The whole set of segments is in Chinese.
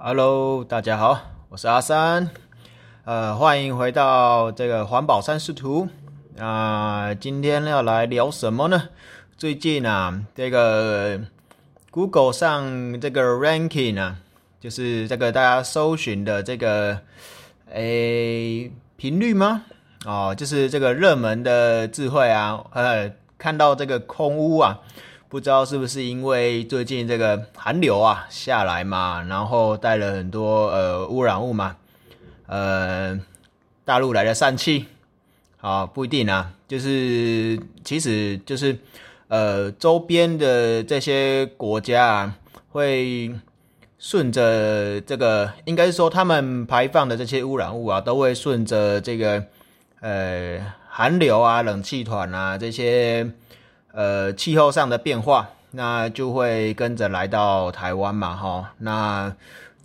Hello，大家好，我是阿三，呃，欢迎回到这个环保三视图。啊，今天要来聊什么呢？最近啊，这个 Google 上这个 ranking 啊，就是这个大家搜寻的这个诶频率吗？哦，就是这个热门的智慧啊，呃，看到这个空屋啊。不知道是不是因为最近这个寒流啊下来嘛，然后带了很多呃污染物嘛，呃，大陆来的疝气，啊不一定啊，就是其实就是呃周边的这些国家啊，会顺着这个，应该是说他们排放的这些污染物啊，都会顺着这个呃寒流啊、冷气团啊这些。呃，气候上的变化，那就会跟着来到台湾嘛，哈。那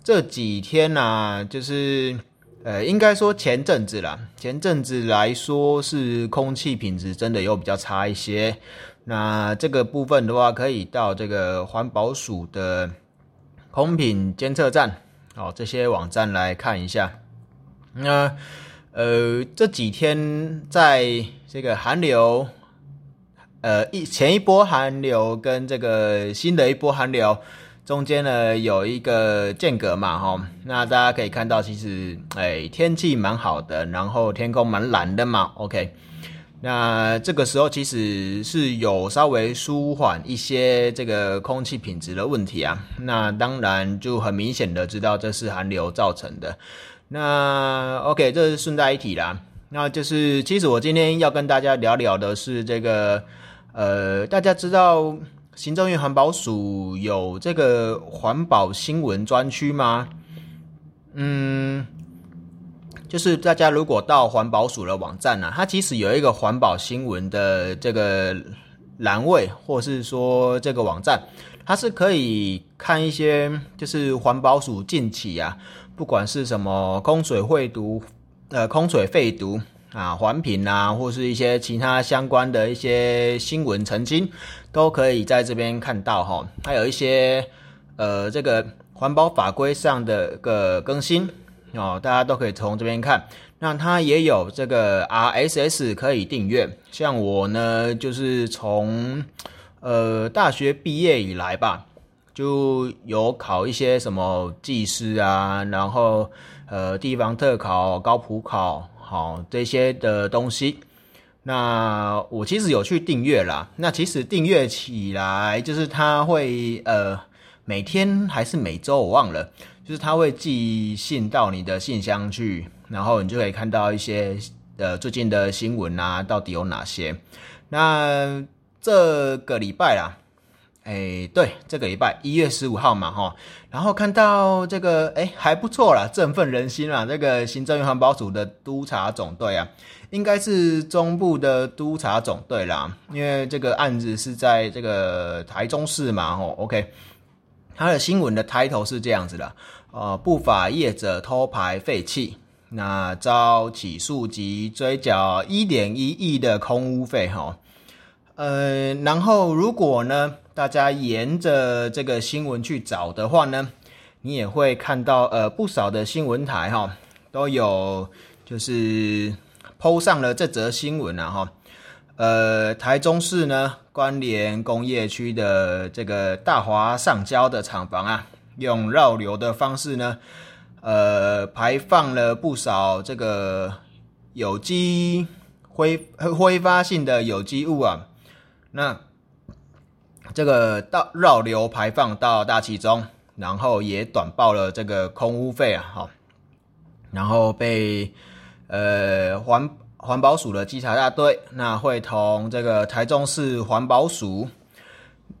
这几天呢，就是呃，应该说前阵子啦，前阵子来说是空气品质真的有比较差一些。那这个部分的话，可以到这个环保署的空品监测站，哦，这些网站来看一下。那呃，这几天在这个寒流。呃，一前一波寒流跟这个新的一波寒流中间呢有一个间隔嘛，哈，那大家可以看到，其实哎天气蛮好的，然后天空蛮蓝的嘛，OK，那这个时候其实是有稍微舒缓一些这个空气品质的问题啊，那当然就很明显的知道这是寒流造成的，那 OK，这是顺带一提啦，那就是其实我今天要跟大家聊聊的是这个。呃，大家知道行政院环保署有这个环保新闻专区吗？嗯，就是大家如果到环保署的网站呢，它其实有一个环保新闻的这个栏位，或是说这个网站，它是可以看一些就是环保署近期啊，不管是什么空水废毒，呃，空水废毒。啊，环评啊，或是一些其他相关的一些新闻澄清，都可以在这边看到哈。还有一些呃，这个环保法规上的个更新哦，大家都可以从这边看。那它也有这个 RSS 可以订阅。像我呢，就是从呃大学毕业以来吧，就有考一些什么技师啊，然后呃地方特考、高普考。好，这些的东西，那我其实有去订阅啦。那其实订阅起来，就是他会呃每天还是每周我忘了，就是他会寄信到你的信箱去，然后你就可以看到一些呃最近的新闻啊，到底有哪些。那这个礼拜啦。哎，对，这个礼拜一月十五号嘛，哈，然后看到这个，哎，还不错啦，振奋人心啊！这个行政院环保署的督察总队啊，应该是中部的督察总队啦，因为这个案子是在这个台中市嘛，吼，OK，他的新闻的 title 是这样子的，呃，不法业者偷排废气，那遭起诉及追缴一点一亿的空屋费，哈，呃，然后如果呢？大家沿着这个新闻去找的话呢，你也会看到呃不少的新闻台哈都有就是抛上了这则新闻啊哈，呃台中市呢关联工业区的这个大华上交的厂房啊，用绕流的方式呢，呃排放了不少这个有机挥挥发性的有机物啊，那。这个到绕流排放到大气中，然后也短报了这个空污费啊，哈，然后被呃环环保署的稽查大队，那会同这个台中市环保署，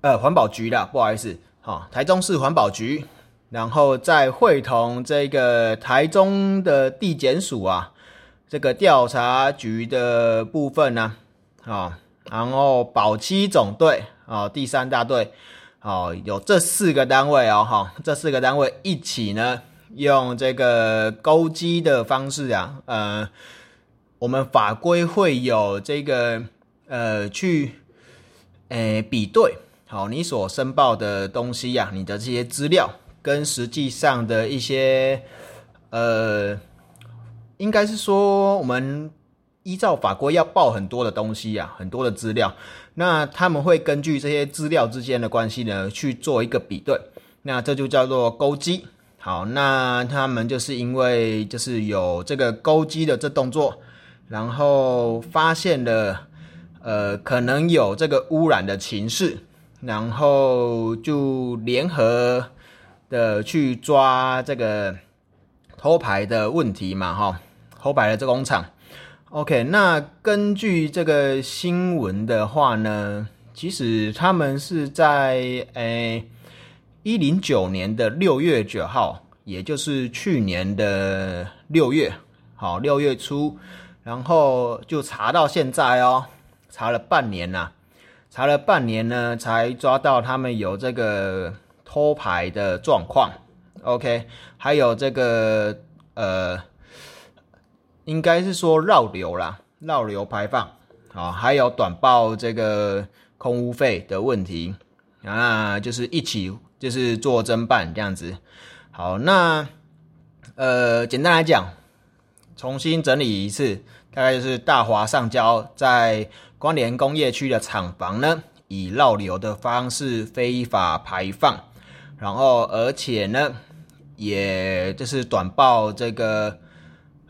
呃环保局的，不好意思，哈，台中市环保局，然后再会同这个台中的地检署啊，这个调查局的部分呢，啊，然后保期总队。哦，第三大队，哦，有这四个单位哦，哈，这四个单位一起呢，用这个勾稽的方式啊，呃，我们法规会有这个呃去，诶比对，好，你所申报的东西呀，你的这些资料跟实际上的一些呃，应该是说我们依照法规要报很多的东西啊，很多的资料。那他们会根据这些资料之间的关系呢，去做一个比对。那这就叫做勾稽。好，那他们就是因为就是有这个勾稽的这动作，然后发现了呃可能有这个污染的情势，然后就联合的去抓这个偷排的问题嘛，哈，偷排的这工厂。OK，那根据这个新闻的话呢，其实他们是在诶。一零九年的六月九号，也就是去年的六月，好六月初，然后就查到现在哦，查了半年呐，查了半年呢，才抓到他们有这个偷排的状况。OK，还有这个呃，应该是说绕流啦，绕流排放，好，还有短报这个空污费的问题啊，就是一起。就是做侦办这样子，好，那呃，简单来讲，重新整理一次，大概就是大华上交在关联工业区的厂房呢，以绕流的方式非法排放，然后而且呢，也就是短报这个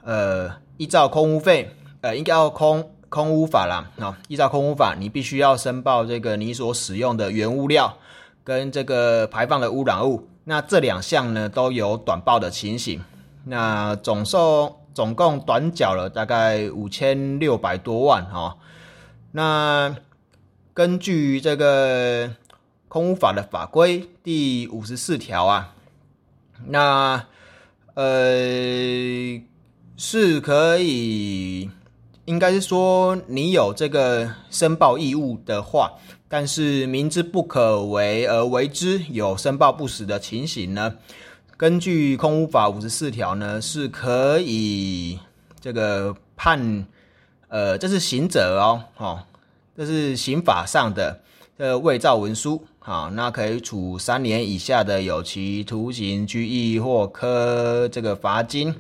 呃，依照空污费，呃，应该要空空污法啦，啊，依照空污法，你必须要申报这个你所使用的原物料。跟这个排放的污染物，那这两项呢都有短报的情形，那总数总共短缴了大概五千六百多万哈。那根据这个空污法的法规第五十四条啊，那呃是可以，应该是说你有这个申报义务的话。但是明知不可为而为之，有申报不实的情形呢？根据空屋法五十四条呢，是可以这个判，呃，这是刑责哦，哦，这是刑法上的呃伪造文书，好，那可以处三年以下的有期徒刑、拘役或科这个罚金，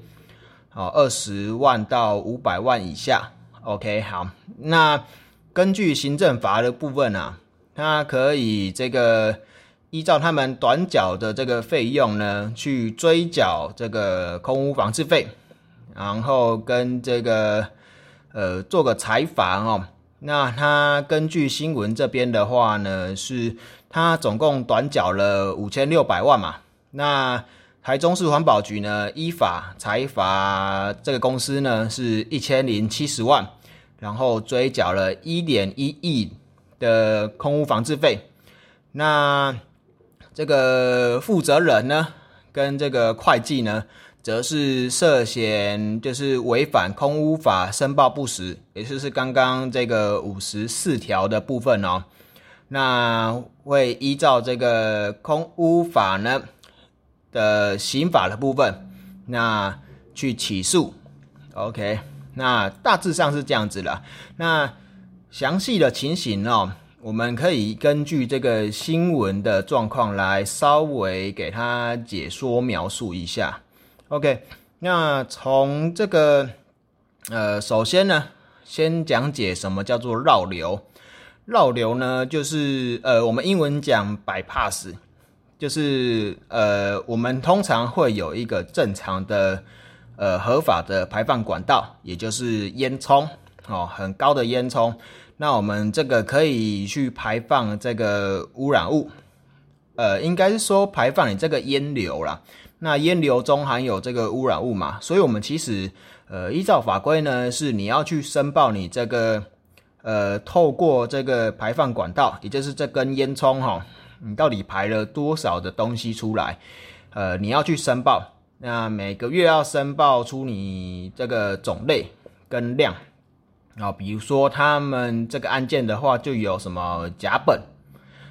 好，二十万到五百万以下。OK，好，那根据行政罚的部分啊。他可以这个依照他们短缴的这个费用呢，去追缴这个空屋防治费，然后跟这个呃做个采访哦。那他根据新闻这边的话呢，是他总共短缴了五千六百万嘛。那台中市环保局呢，依法裁罚这个公司呢是一千零七十万，然后追缴了一点一亿。的空屋防治费，那这个负责人呢，跟这个会计呢，则是涉嫌就是违反空屋法申报不实，也就是刚刚这个五十四条的部分哦。那会依照这个空屋法呢的刑法的部分，那去起诉。OK，那大致上是这样子了。那详细的情形哦，我们可以根据这个新闻的状况来稍微给他解说描述一下。OK，那从这个呃，首先呢，先讲解什么叫做绕流。绕流呢，就是呃，我们英文讲 bypass，就是呃，我们通常会有一个正常的呃合法的排放管道，也就是烟囱哦，很高的烟囱。那我们这个可以去排放这个污染物，呃，应该是说排放你这个烟流啦。那烟流中含有这个污染物嘛，所以我们其实呃依照法规呢，是你要去申报你这个呃透过这个排放管道，也就是这根烟囱哈，你到底排了多少的东西出来？呃，你要去申报，那每个月要申报出你这个种类跟量。啊，比如说他们这个案件的话，就有什么甲苯，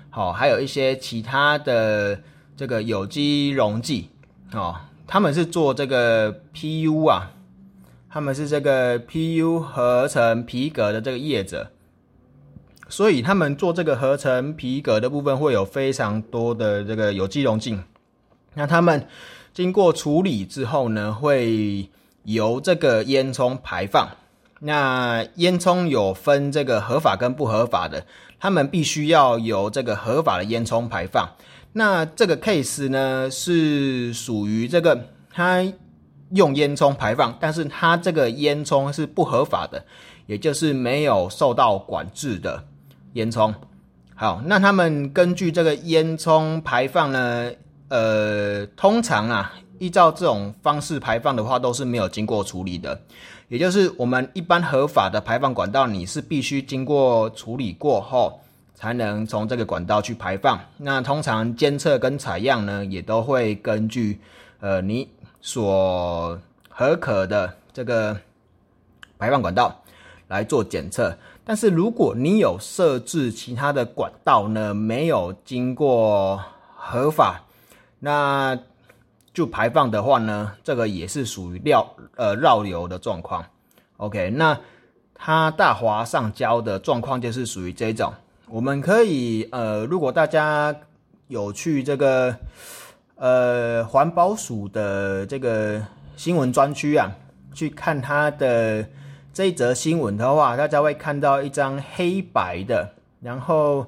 好，还有一些其他的这个有机溶剂，哦，他们是做这个 PU 啊，他们是这个 PU 合成皮革的这个业者，所以他们做这个合成皮革的部分会有非常多的这个有机溶剂，那他们经过处理之后呢，会由这个烟囱排放。那烟囱有分这个合法跟不合法的，他们必须要由这个合法的烟囱排放。那这个 case 呢，是属于这个他用烟囱排放，但是他这个烟囱是不合法的，也就是没有受到管制的烟囱。好，那他们根据这个烟囱排放呢，呃，通常啊，依照这种方式排放的话，都是没有经过处理的。也就是我们一般合法的排放管道，你是必须经过处理过后，才能从这个管道去排放。那通常监测跟采样呢，也都会根据呃你所合可的这个排放管道来做检测。但是如果你有设置其他的管道呢，没有经过合法，那就排放的话呢，这个也是属于绕呃绕流的状况。OK，那它大华上胶的状况就是属于这种。我们可以呃，如果大家有去这个呃环保署的这个新闻专区啊，去看它的这一则新闻的话，大家会看到一张黑白的，然后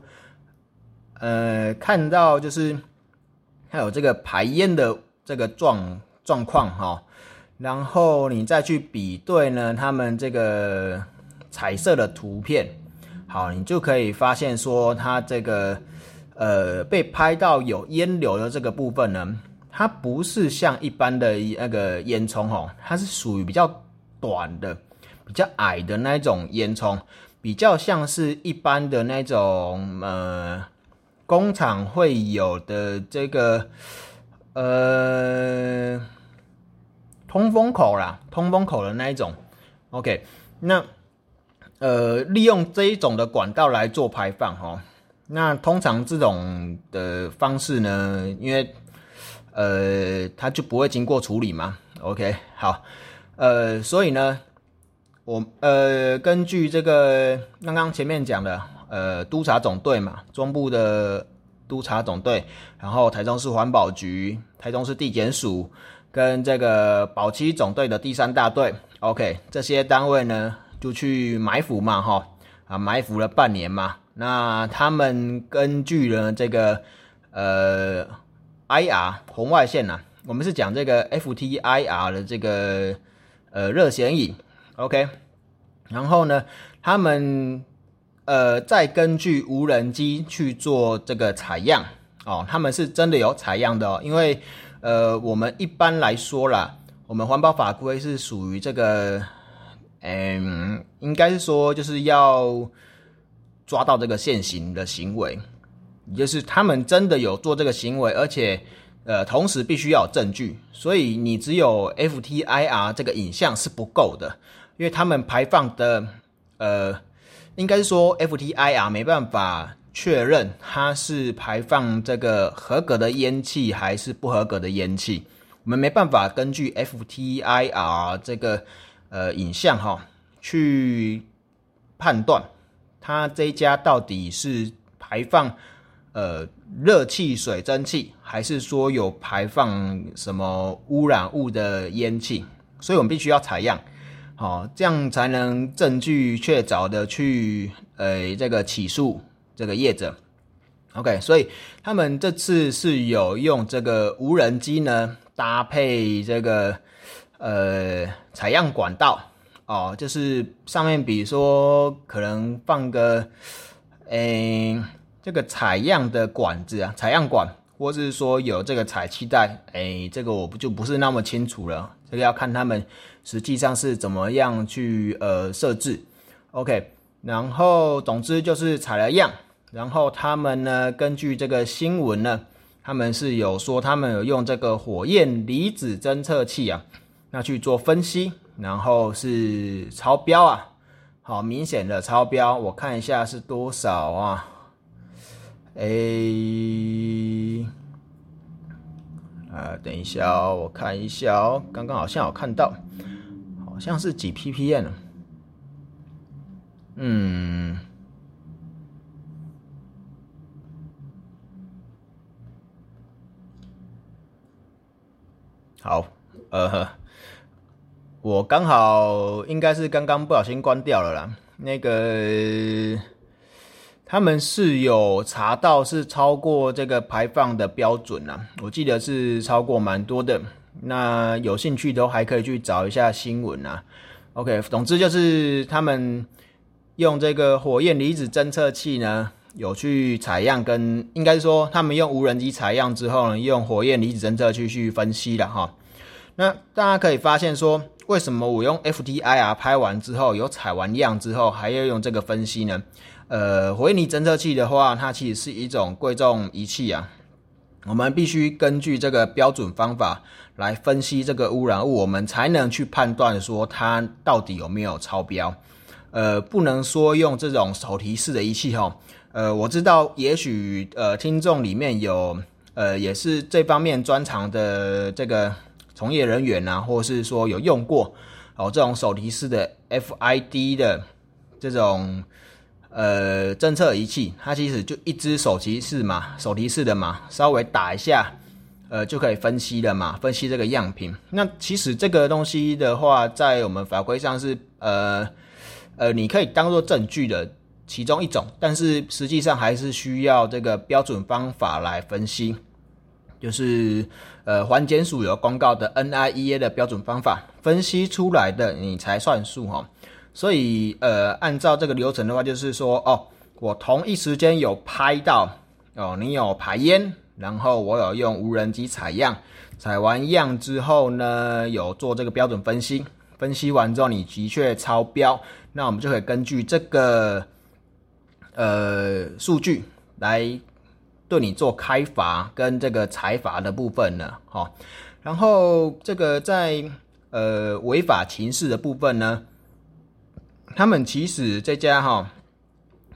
呃看到就是还有这个排烟的。这个状状况哈，然后你再去比对呢，他们这个彩色的图片，好，你就可以发现说，它这个呃被拍到有烟流的这个部分呢，它不是像一般的那个烟囱哦，它是属于比较短的、比较矮的那种烟囱，比较像是一般的那种呃工厂会有的这个。呃，通风口啦，通风口的那一种，OK，那呃，利用这一种的管道来做排放哈，那通常这种的方式呢，因为呃，它就不会经过处理嘛，OK，好，呃，所以呢，我呃，根据这个刚刚前面讲的，呃，督察总队嘛，中部的。督察总队，然后台中市环保局、台中市地检署跟这个保期总队的第三大队，OK，这些单位呢就去埋伏嘛，哈啊，埋伏了半年嘛。那他们根据了这个呃 IR 红外线呐，我们是讲这个 FTIR 的这个呃热显影，OK，然后呢，他们。呃，再根据无人机去做这个采样哦，他们是真的有采样的哦。因为呃，我们一般来说啦，我们环保法规是属于这个，嗯，应该是说就是要抓到这个现行的行为，也就是他们真的有做这个行为，而且呃，同时必须要有证据，所以你只有 FTIR 这个影像是不够的，因为他们排放的呃。应该是说，FTIR 没办法确认它是排放这个合格的烟气还是不合格的烟气。我们没办法根据 FTIR 这个呃影像哈去判断它这家到底是排放呃热气、水蒸气，还是说有排放什么污染物的烟气。所以我们必须要采样。好，这样才能证据确凿的去，呃，这个起诉这个业者。OK，所以他们这次是有用这个无人机呢，搭配这个呃采样管道哦，就是上面比如说可能放个，诶，这个采样的管子啊，采样管，或是说有这个采气袋，诶，这个我不就不是那么清楚了，这个要看他们。实际上是怎么样去呃设置，OK，然后总之就是采了样，然后他们呢根据这个新闻呢，他们是有说他们有用这个火焰离子侦测器啊，那去做分析，然后是超标啊，好明显的超标，我看一下是多少啊？A，啊，等一下哦，我看一下哦，刚刚好像有看到。好像是几 ppm 嗯，好，呃，我刚好应该是刚刚不小心关掉了啦。那个他们是有查到是超过这个排放的标准啦，我记得是超过蛮多的。那有兴趣都还可以去找一下新闻啊。OK，总之就是他们用这个火焰离子侦测器呢。有去采样，跟应该说他们用无人机采样之后呢，用火焰离子侦测器去分析了哈。那大家可以发现说，为什么我用 FTIR 拍完之后，有采完样之后，还要用这个分析呢？呃，火焰离子侦测器的话，它其实是一种贵重仪器啊。我们必须根据这个标准方法来分析这个污染物，我们才能去判断说它到底有没有超标。呃，不能说用这种手提式的仪器哈。呃，我知道，也许呃，听众里面有呃，也是这方面专长的这个从业人员呐，或是说有用过哦这种手提式的 FID 的这种呃侦测仪器，它其实就一只手提式嘛，手提式的嘛，稍微打一下，呃，就可以分析了嘛，分析这个样品。那其实这个东西的话，在我们法规上是呃呃，你可以当做证据的。其中一种，但是实际上还是需要这个标准方法来分析，就是呃环检署有公告的 NIEA 的标准方法分析出来的，你才算数哈。所以呃按照这个流程的话，就是说哦，我同一时间有拍到哦，你有排烟，然后我有用无人机采样，采完样之后呢，有做这个标准分析，分析完之后你的确超标，那我们就可以根据这个。呃，数据来对你做开罚跟这个裁罚的部分呢，哈，然后这个在呃违法情事的部分呢，他们其实这家哈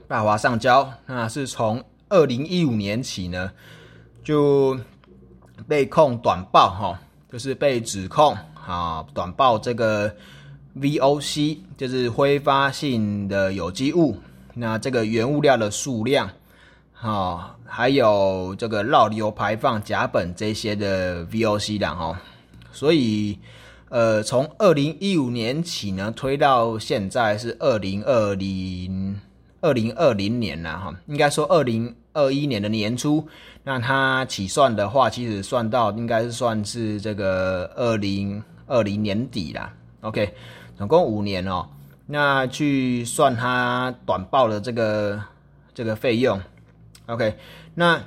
大华上交，那是从二零一五年起呢就被控短报哈，就是被指控啊短报这个 VOC 就是挥发性的有机物。那这个原物料的数量，好，还有这个绕流排放甲苯这些的 VOC 量哈，所以呃，从二零一五年起呢，推到现在是二零二零二零二零年了哈，应该说二零二一年的年初，那它起算的话，其实算到应该是算是这个二零二零年底啦。OK，总共五年哦。那去算它短报的这个这个费用，OK，那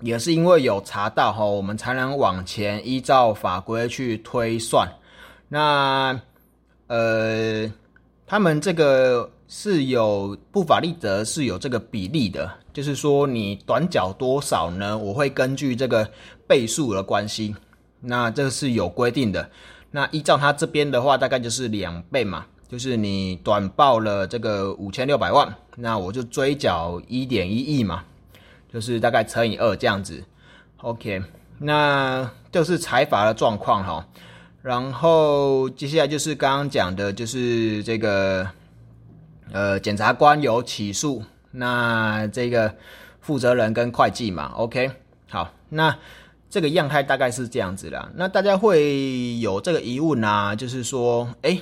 也是因为有查到哈，我们才能往前依照法规去推算。那呃，他们这个是有不法利得是有这个比例的，就是说你短缴多少呢？我会根据这个倍数的关系，那这个是有规定的。那依照他这边的话，大概就是两倍嘛。就是你短报了这个五千六百万，那我就追缴一点一亿嘛，就是大概乘以二这样子。OK，那就是财阀的状况哈。然后接下来就是刚刚讲的，就是这个呃检察官有起诉，那这个负责人跟会计嘛。OK，好，那这个样态大概是这样子的。那大家会有这个疑问啊，就是说，哎。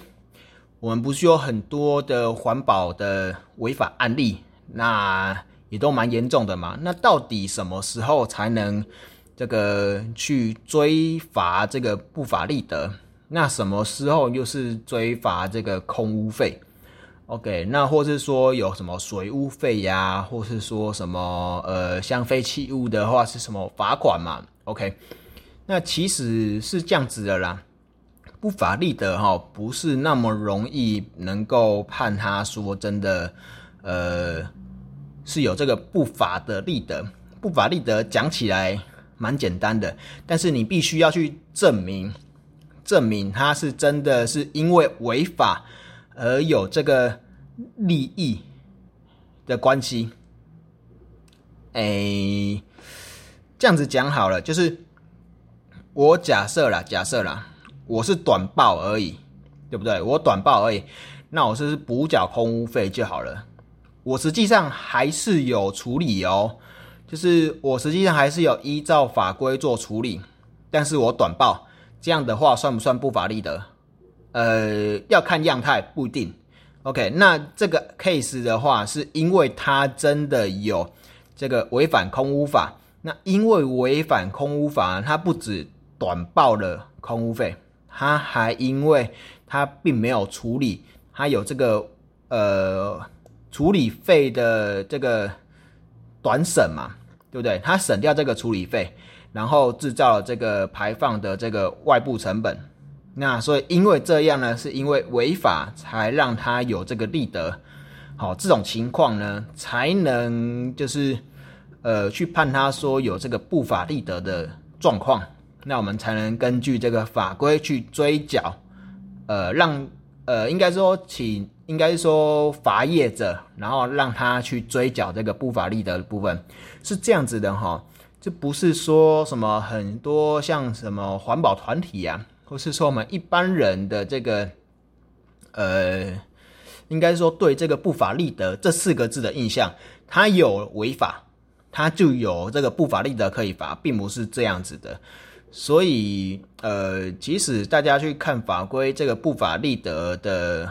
我们不是有很多的环保的违法案例，那也都蛮严重的嘛。那到底什么时候才能这个去追罚这个不法利得？那什么时候又是追罚这个空屋费？OK，那或是说有什么水污费呀，或是说什么呃像废弃物的话是什么罚款嘛？OK，那其实是这样子的啦。不法利得哈，不是那么容易能够判他说真的，呃，是有这个不法的利得。不法利得讲起来蛮简单的，但是你必须要去证明，证明他是真的是因为违法而有这个利益的关系。哎，这样子讲好了，就是我假设啦，假设啦。我是短报而已，对不对？我短报而已，那我是补缴空屋费就好了。我实际上还是有处理哦，就是我实际上还是有依照法规做处理，但是我短报，这样的话算不算不法利得？呃，要看样态，不一定。OK，那这个 case 的话，是因为他真的有这个违反空屋法。那因为违反空屋法，他不止短报了空屋费，他还因为他并没有处理，他有这个呃处理费的这个短审嘛，对不对？它省掉这个处理费，然后制造了这个排放的这个外部成本。那所以因为这样呢，是因为违法才让他有这个利得，好，这种情况呢，才能就是呃去判他说有这个不法利得的状况，那我们才能根据这个法规去追缴，呃，让呃应该说请应该说罚业者，然后让他去追缴这个不法利得的部分，是这样子的哈，这不是说什么很多像什么环保团体呀。或是说我们一般人的这个，呃，应该说对这个不法利得这四个字的印象，它有违法，它就有这个不法利得可以罚，并不是这样子的。所以，呃，即使大家去看法规，这个不法利德的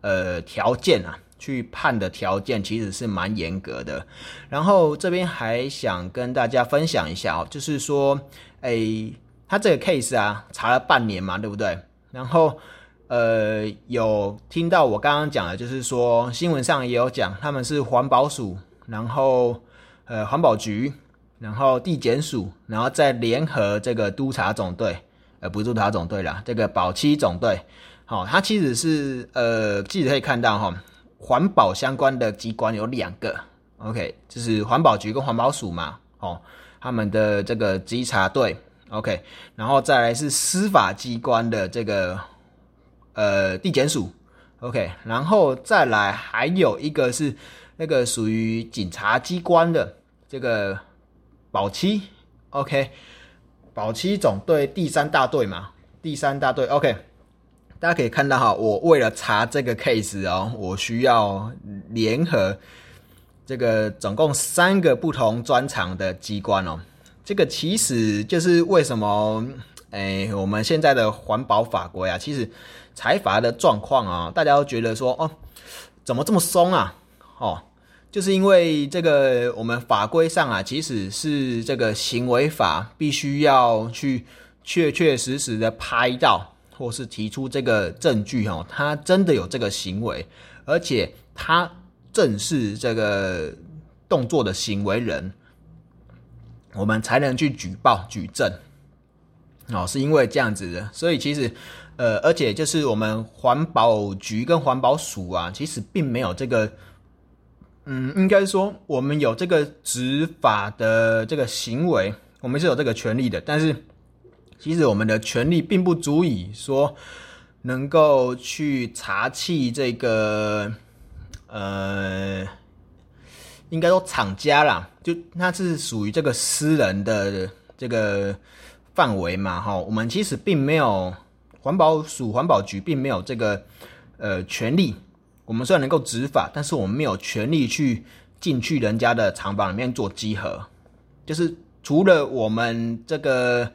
呃条件啊，去判的条件其实是蛮严格的。然后这边还想跟大家分享一下哦，就是说，哎。他这个 case 啊，查了半年嘛，对不对？然后，呃，有听到我刚刚讲的，就是说新闻上也有讲，他们是环保署，然后呃环保局，然后地检署，然后再联合这个督察总队，呃，不是督察总队啦，这个保期总队。好，它其实是呃，记者可以看到哈，环保相关的机关有两个，OK，就是环保局跟环保署嘛，哦，他们的这个稽查队。OK，然后再来是司法机关的这个呃地检署，OK，然后再来还有一个是那个属于警察机关的这个保期，OK，保期总队第三大队嘛，第三大队，OK，大家可以看到哈，我为了查这个 case 哦，我需要联合这个总共三个不同专长的机关哦。这个其实就是为什么，哎，我们现在的环保法规啊，其实财阀的状况啊，大家都觉得说，哦，怎么这么松啊？哦，就是因为这个我们法规上啊，其实是这个行为法必须要去确确实实的拍到，或是提出这个证据哦，他真的有这个行为，而且他正是这个动作的行为人。我们才能去举报举证，哦，是因为这样子的，所以其实，呃，而且就是我们环保局跟环保署啊，其实并没有这个，嗯，应该说我们有这个执法的这个行为，我们是有这个权利的，但是其实我们的权利并不足以说能够去查弃这个，呃。应该说厂家啦，就它是属于这个私人的这个范围嘛，哈，我们其实并没有环保署、环保局并没有这个呃权利。我们虽然能够执法，但是我们没有权利去进去人家的厂房里面做集合。就是除了我们这个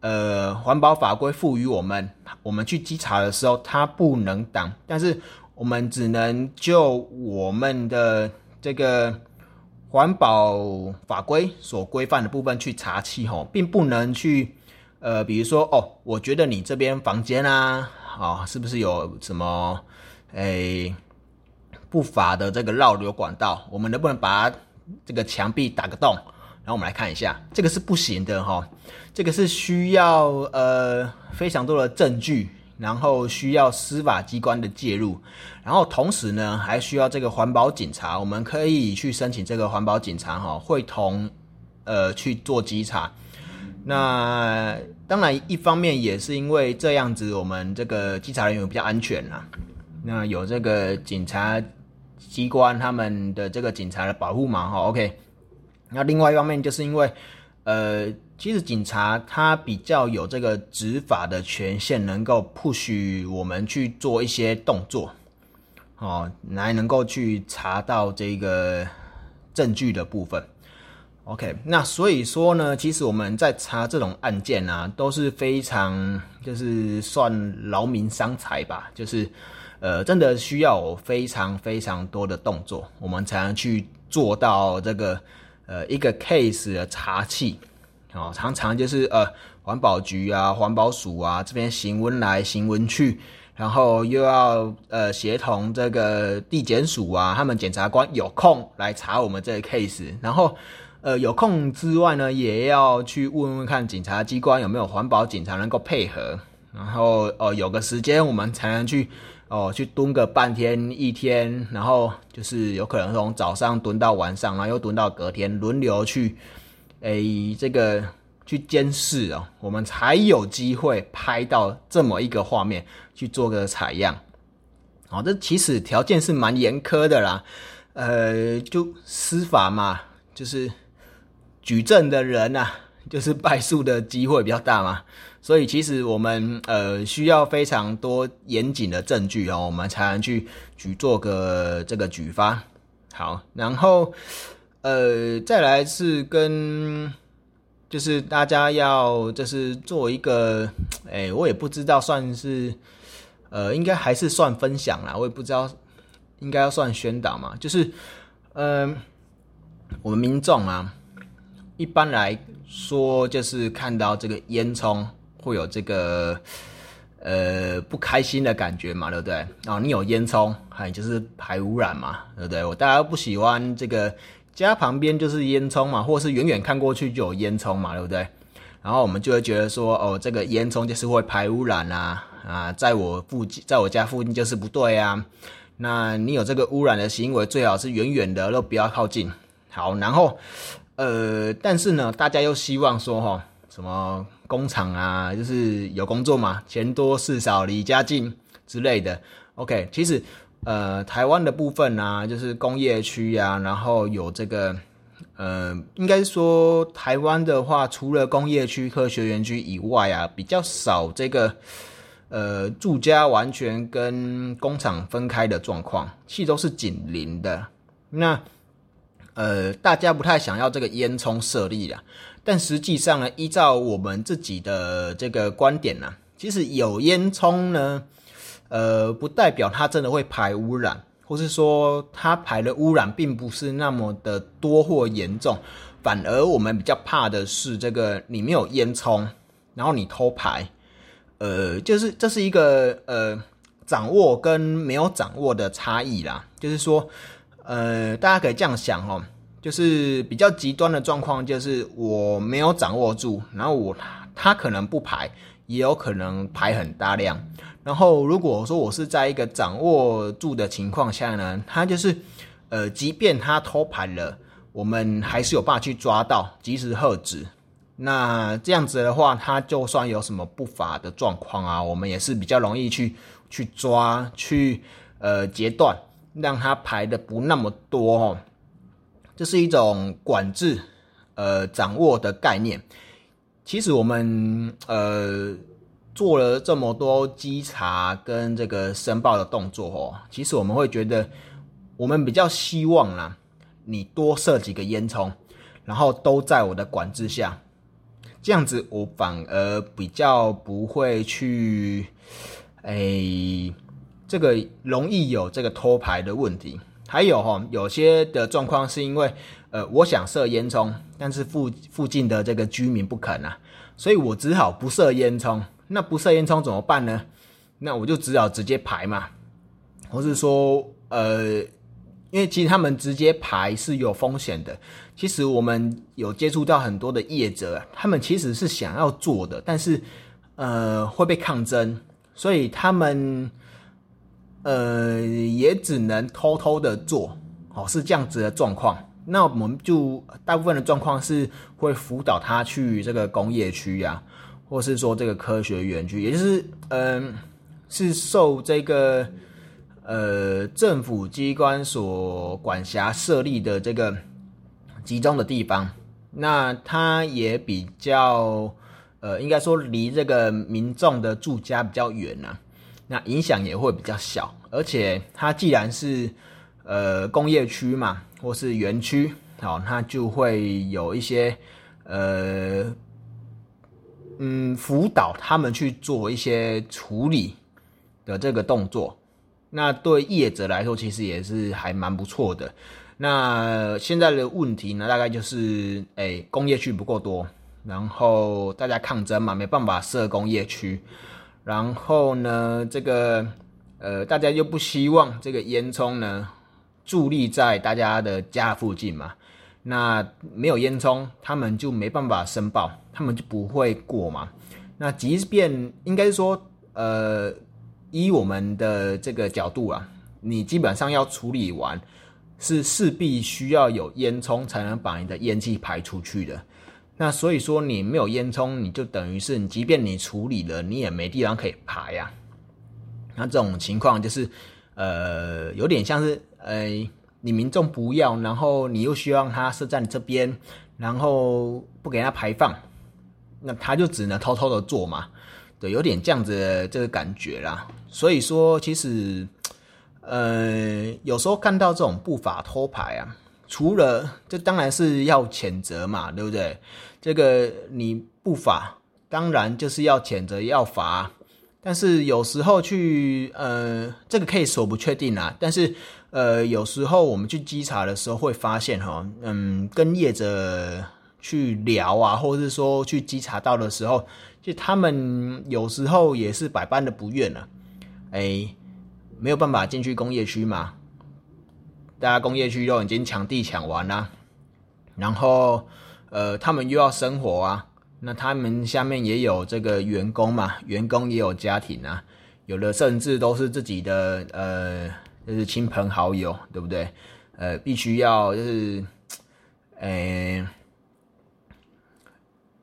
呃环保法规赋予我们，我们去稽查的时候，它不能挡，但是我们只能就我们的这个。环保法规所规范的部分去查气候，并不能去，呃，比如说哦，我觉得你这边房间啊，啊，是不是有什么，诶，不法的这个绕流管道？我们能不能把这个墙壁打个洞？然后我们来看一下，这个是不行的哈，这个是需要呃非常多的证据。然后需要司法机关的介入，然后同时呢，还需要这个环保警察。我们可以去申请这个环保警察哈，会同呃去做稽查。那当然，一方面也是因为这样子，我们这个稽查人员比较安全啦。那有这个警察机关他们的这个警察的保护嘛哈。OK。那另外一方面，就是因为呃。其实警察他比较有这个执法的权限，能够 push 我们去做一些动作，哦，来能够去查到这个证据的部分。OK，那所以说呢，其实我们在查这种案件啊，都是非常就是算劳民伤财吧，就是呃，真的需要非常非常多的动作，我们才能去做到这个呃一个 case 的查气哦，常常就是呃环保局啊、环保署啊这边行文来行文去，然后又要呃协同这个地检署啊，他们检察官有空来查我们这个 case，然后。呃，有空之外呢，也要去问问看警察机关有没有环保警察能够配合，然后呃有个时间我们才能去哦去蹲个半天一天，然后就是有可能从早上蹲到晚上，然后又蹲到隔天，轮流去诶这个去监视哦，我们才有机会拍到这么一个画面去做个采样。好，这其实条件是蛮严苛的啦，呃，就司法嘛，就是。举证的人呐，就是败诉的机会比较大嘛，所以其实我们呃需要非常多严谨的证据哦，我们才能去举做个这个举发。好，然后呃再来是跟就是大家要就是做一个，哎，我也不知道算是呃应该还是算分享啦，我也不知道应该要算宣导嘛，就是嗯我们民众啊。一般来说，就是看到这个烟囱会有这个呃不开心的感觉嘛，对不对？啊，你有烟囱，还就是排污染嘛，对不对？我大家不喜欢这个家旁边就是烟囱嘛，或者是远远看过去就有烟囱嘛，对不对？然后我们就会觉得说，哦，这个烟囱就是会排污染啊，啊，在我附近，在我家附近就是不对啊。那你有这个污染的行为，最好是远远的都不要靠近。好，然后。呃，但是呢，大家又希望说哈，什么工厂啊，就是有工作嘛，钱多事少离家近之类的。OK，其实呃，台湾的部分呢，就是工业区呀，然后有这个呃，应该说台湾的话，除了工业区、科学园区以外啊，比较少这个呃住家完全跟工厂分开的状况，其实都是紧邻的。那呃，大家不太想要这个烟囱设立啊，但实际上呢，依照我们自己的这个观点呢，其实有烟囱呢，呃，不代表它真的会排污染，或是说它排的污染并不是那么的多或严重，反而我们比较怕的是这个你没有烟囱，然后你偷排，呃，就是这是一个呃掌握跟没有掌握的差异啦，就是说。呃，大家可以这样想哦，就是比较极端的状况，就是我没有掌握住，然后我他可能不排，也有可能排很大量。然后如果说我是在一个掌握住的情况下呢，他就是呃，即便他偷排了，我们还是有办法去抓到，及时喝止。那这样子的话，他就算有什么不法的状况啊，我们也是比较容易去去抓，去呃截断。让他排的不那么多哦，这是一种管制，呃，掌握的概念。其实我们呃做了这么多稽查跟这个申报的动作哦，其实我们会觉得，我们比较希望啦，你多设几个烟囱，然后都在我的管制下，这样子我反而比较不会去，哎。这个容易有这个偷排的问题，还有哈，有些的状况是因为，呃，我想设烟囱，但是附附近的这个居民不肯啊，所以我只好不设烟囱。那不设烟囱怎么办呢？那我就只好直接排嘛，或是说，呃，因为其实他们直接排是有风险的。其实我们有接触到很多的业者，他们其实是想要做的，但是呃会被抗争，所以他们。呃，也只能偷偷的做，哦，是这样子的状况。那我们就大部分的状况是会辅导他去这个工业区呀，或是说这个科学园区，也就是嗯，是受这个呃政府机关所管辖设立的这个集中的地方。那它也比较呃，应该说离这个民众的住家比较远呐。那影响也会比较小，而且它既然是呃工业区嘛，或是园区，好，它就会有一些呃嗯辅导他们去做一些处理的这个动作。那对业者来说，其实也是还蛮不错的。那现在的问题呢，大概就是，哎，工业区不够多，然后大家抗争嘛，没办法设工业区，然后呢，这个，呃，大家又不希望这个烟囱呢伫立在大家的家附近嘛，那没有烟囱，他们就没办法申报，他们就不会过嘛。那即便应该说，呃。依我们的这个角度啊，你基本上要处理完，是势必需要有烟囱才能把你的烟气排出去的。那所以说你没有烟囱，你就等于是即便你处理了，你也没地方可以排呀。那这种情况就是，呃，有点像是，呃，你民众不要，然后你又希望他设在你这边，然后不给他排放，那他就只能偷偷的做嘛。对，有点这样子的这个感觉啦。所以说，其实，呃，有时候看到这种不法偷牌啊，除了这当然是要谴责嘛，对不对？这个你不法，当然就是要谴责要罚。但是有时候去，呃，这个 case 我不确定啊。但是，呃，有时候我们去稽查的时候会发现哈，嗯，跟业者去聊啊，或者是说去稽查到的时候。就他们有时候也是百般的不愿了，哎，没有办法进去工业区嘛，大家工业区都已经抢地抢完了，然后呃，他们又要生活啊，那他们下面也有这个员工嘛，员工也有家庭啊，有的甚至都是自己的呃，就是亲朋好友，对不对？呃，必须要就是，哎。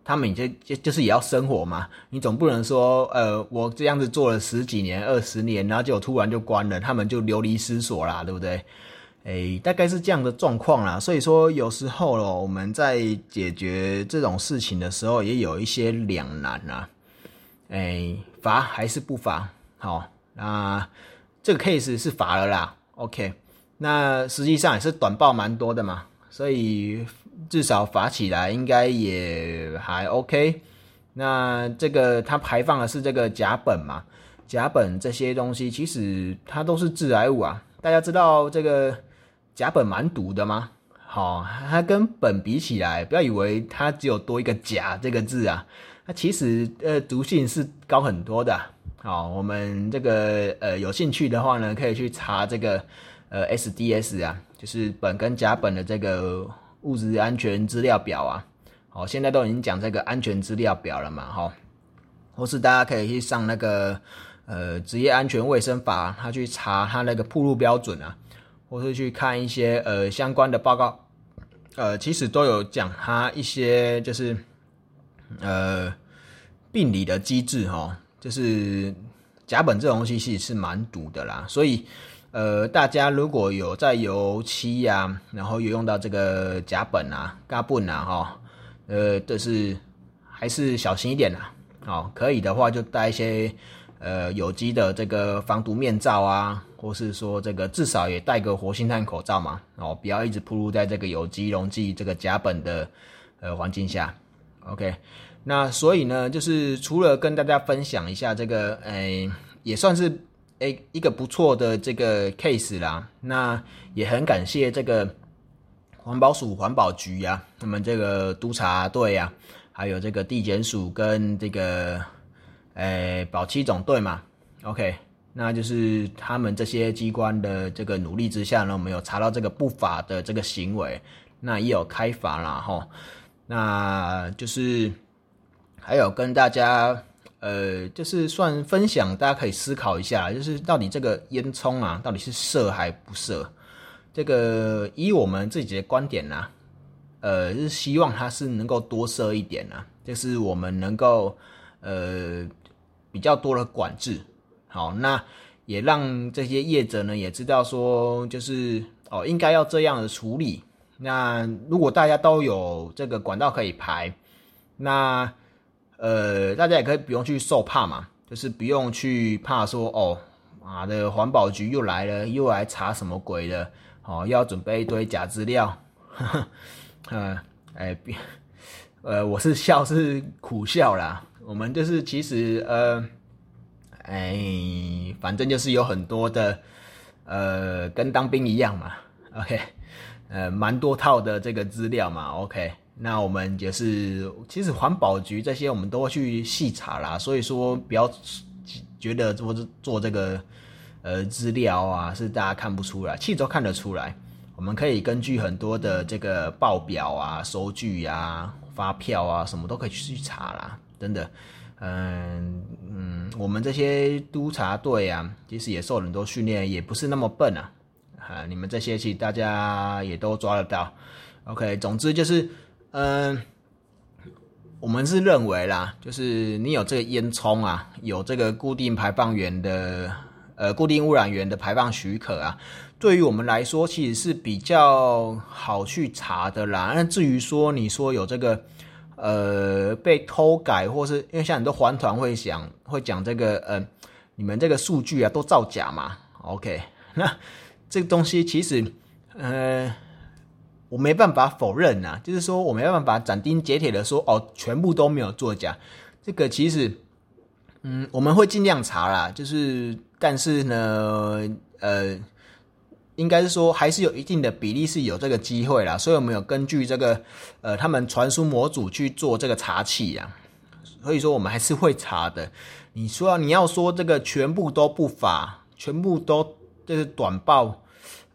他们就就就是也要生活嘛，你总不能说，呃，我这样子做了十几年、二十年，然后就突然就关了，他们就流离失所啦，对不对？哎，大概是这样的状况啦。所以说，有时候咯，我们在解决这种事情的时候，也有一些两难啊。哎，罚还是不罚？好，那这个 case 是罚了啦。OK，那实际上也是短报蛮多的嘛，所以。至少罚起来应该也还 OK。那这个它排放的是这个甲苯嘛？甲苯这些东西其实它都是致癌物啊。大家知道这个甲苯蛮毒的吗？好，它跟苯比起来，不要以为它只有多一个甲这个字啊，它其实呃毒性是高很多的。好，我们这个呃有兴趣的话呢，可以去查这个呃 SDS 啊，就是苯跟甲苯的这个。物质安全资料表啊，好，现在都已经讲这个安全资料表了嘛，哈，或是大家可以去上那个呃职业安全卫生法，他去查他那个铺路标准啊，或是去看一些呃相关的报告，呃，其实都有讲它一些就是呃病理的机制哈，就是甲苯这种东西其实是蛮毒的啦，所以。呃，大家如果有在油漆呀，然后有用到这个甲苯啊、嘎苯啊，哈，呃，就是还是小心一点啦。好，可以的话就带一些呃有机的这个防毒面罩啊，或是说这个至少也戴个活性炭口罩嘛，哦，不要一直暴露在这个有机溶剂这个甲苯的呃环境下。OK，那所以呢，就是除了跟大家分享一下这个，哎，也算是。哎，一个不错的这个 case 啦，那也很感谢这个环保署环保局呀，他们这个督察队呀，还有这个地检署跟这个诶保七总队嘛，OK，那就是他们这些机关的这个努力之下呢，我们有查到这个不法的这个行为，那也有开罚啦哈，那就是还有跟大家。呃，就是算分享，大家可以思考一下，就是到底这个烟囱啊，到底是设还不设？这个以我们自己的观点呢，呃，是希望它是能够多设一点啊，就是我们能够呃比较多的管制。好，那也让这些业者呢也知道说，就是哦应该要这样的处理。那如果大家都有这个管道可以排，那。呃，大家也可以不用去受怕嘛，就是不用去怕说哦，妈的环保局又来了，又来查什么鬼的，哦，要准备一堆假资料，呵 呵呃，哎，呃，我是笑是苦笑啦。我们就是其实呃，哎，反正就是有很多的，呃，跟当兵一样嘛。OK，呃，蛮多套的这个资料嘛。OK，那我们也是，其实环保局这些我们都会去细查啦。所以说，不要觉得做做这个呃资料啊，是大家看不出来，其实都看得出来。我们可以根据很多的这个报表啊、收据啊、发票啊，什么都可以去查啦。真的，嗯嗯，我们这些督察队啊，其实也受很多训练，也不是那么笨啊。啊，你们这些其实大家也都抓得到。OK，总之就是，嗯，我们是认为啦，就是你有这个烟囱啊，有这个固定排放源的，呃，固定污染源的排放许可啊。对于我们来说，其实是比较好去查的啦。那至于说你说有这个，呃，被偷改，或是因为像很多环团会想会讲这个，呃，你们这个数据啊都造假嘛？OK，那这个东西其实，呃，我没办法否认呐，就是说我没办法斩钉截铁的说哦，全部都没有作假。这个其实，嗯，我们会尽量查啦，就是但是呢，呃。应该是说，还是有一定的比例是有这个机会啦，所以我们有根据这个，呃，他们传输模组去做这个查器呀，所以说我们还是会查的。你说你要说这个全部都不法，全部都就是短报，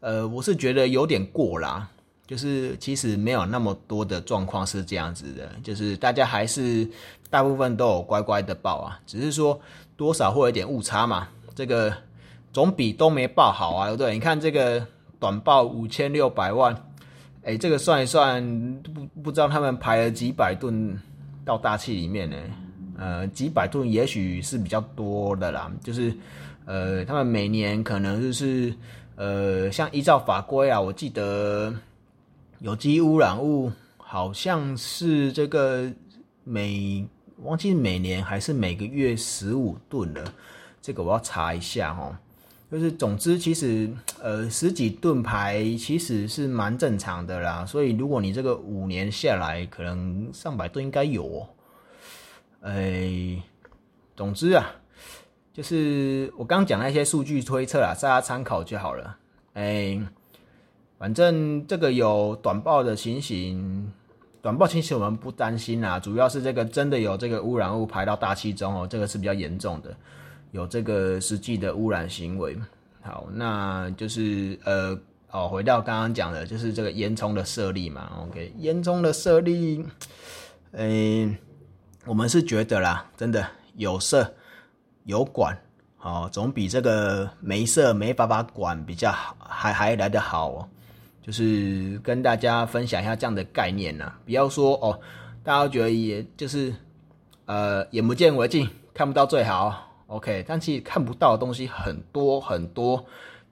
呃，我是觉得有点过啦。就是其实没有那么多的状况是这样子的，就是大家还是大部分都有乖乖的报啊，只是说多少会有点误差嘛，这个。总比都没报好啊，对？你看这个短报五千六百万，哎，这个算一算，不不知道他们排了几百吨到大气里面呢？呃，几百吨也许是比较多的啦，就是呃，他们每年可能就是呃，像依照法规啊，我记得有机污染物好像是这个每忘记每年还是每个月十五吨了，这个我要查一下哦。就是，总之，其实，呃，十几盾牌其实是蛮正常的啦。所以，如果你这个五年下来，可能上百吨应该有。哦。哎，总之啊，就是我刚讲那些数据推测啊，大家参考就好了。哎，反正这个有短报的情形，短报情形我们不担心啦。主要是这个真的有这个污染物排到大气中哦，这个是比较严重的。有这个实际的污染行为，好，那就是呃，哦，回到刚刚讲的，就是这个烟囱的设立嘛，OK，烟囱的设立，嗯，我们是觉得啦，真的有设有管，好，总比这个没设没办法管比较好，还还来得好哦。就是跟大家分享一下这样的概念呢，不要说哦，大家觉得也就是呃，眼不见为净，看不到最好。OK，但其实看不到的东西很多很多，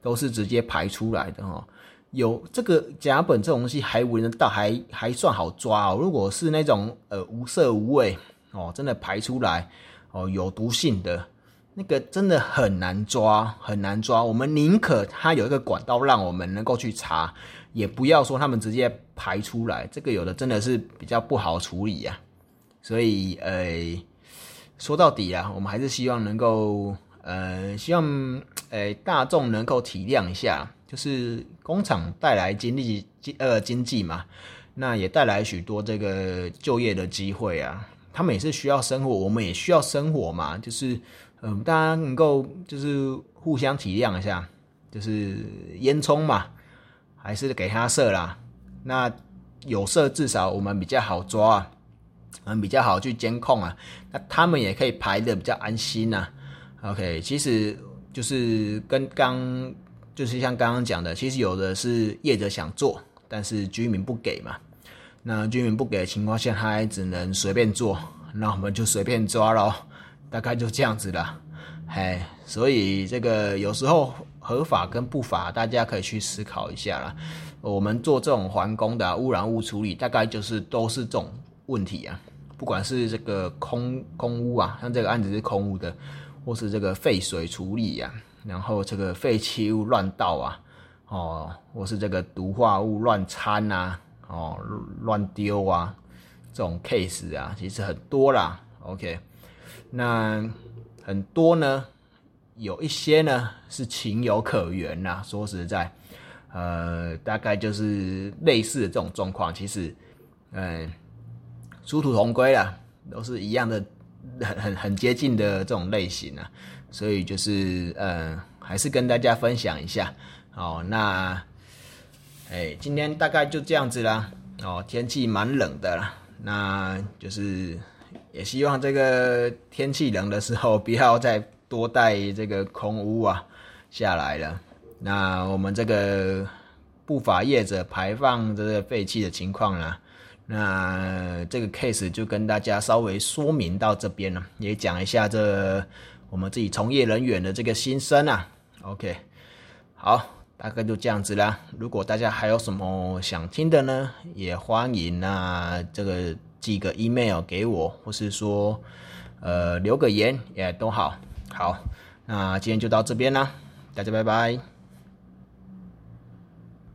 都是直接排出来的哈。有这个甲苯这种东西还闻得到，还还算好抓哦。如果是那种呃无色无味哦，真的排出来哦有毒性的那个，真的很难抓，很难抓。我们宁可它有一个管道让我们能够去查，也不要说他们直接排出来。这个有的真的是比较不好处理呀。所以呃。说到底啊，我们还是希望能够，呃，希望，呃，大众能够体谅一下，就是工厂带来经济经呃经济嘛，那也带来许多这个就业的机会啊。他们也是需要生活，我们也需要生活嘛，就是，嗯，大家能够就是互相体谅一下，就是烟囱嘛，还是给他设啦。那有色至少我们比较好抓。啊嗯，比较好去监控啊，那他们也可以排的比较安心呐。OK，其实就是跟刚就是像刚刚讲的，其实有的是业者想做，但是居民不给嘛。那居民不给的情况下，他还只能随便做，那我们就随便抓咯，大概就这样子了。哎，所以这个有时候合法跟不法，大家可以去思考一下啦。我们做这种环工的污染物处理，大概就是都是这种。问题啊，不管是这个空空污啊，像这个案子是空污的，或是这个废水处理呀，然后这个废弃物乱倒啊，哦，或是这个毒化物乱掺呐，哦乱丢啊这种 case 啊，其实很多啦。OK，那很多呢，有一些呢是情有可原呐。说实在，呃，大概就是类似的这种状况，其实，嗯，殊途同归啦，都是一样的，很很很接近的这种类型啊。所以就是，嗯，还是跟大家分享一下。哦，那，哎，今天大概就这样子啦。哦，天气蛮冷的啦，那就是也希望这个天气冷的时候 不要再多带这个空污啊下来了。那我们这个不法业者排放这个废气的情况呢，那这个 case 就跟大家稍微说明到这边了，也讲一下这我们自己从业人员的这个心声啊。OK，好。大概就这样子啦。如果大家还有什么想听的呢，也欢迎啊，这个寄个 email 给我，或是说，呃，留个言也都好。好，那今天就到这边啦，大家拜拜。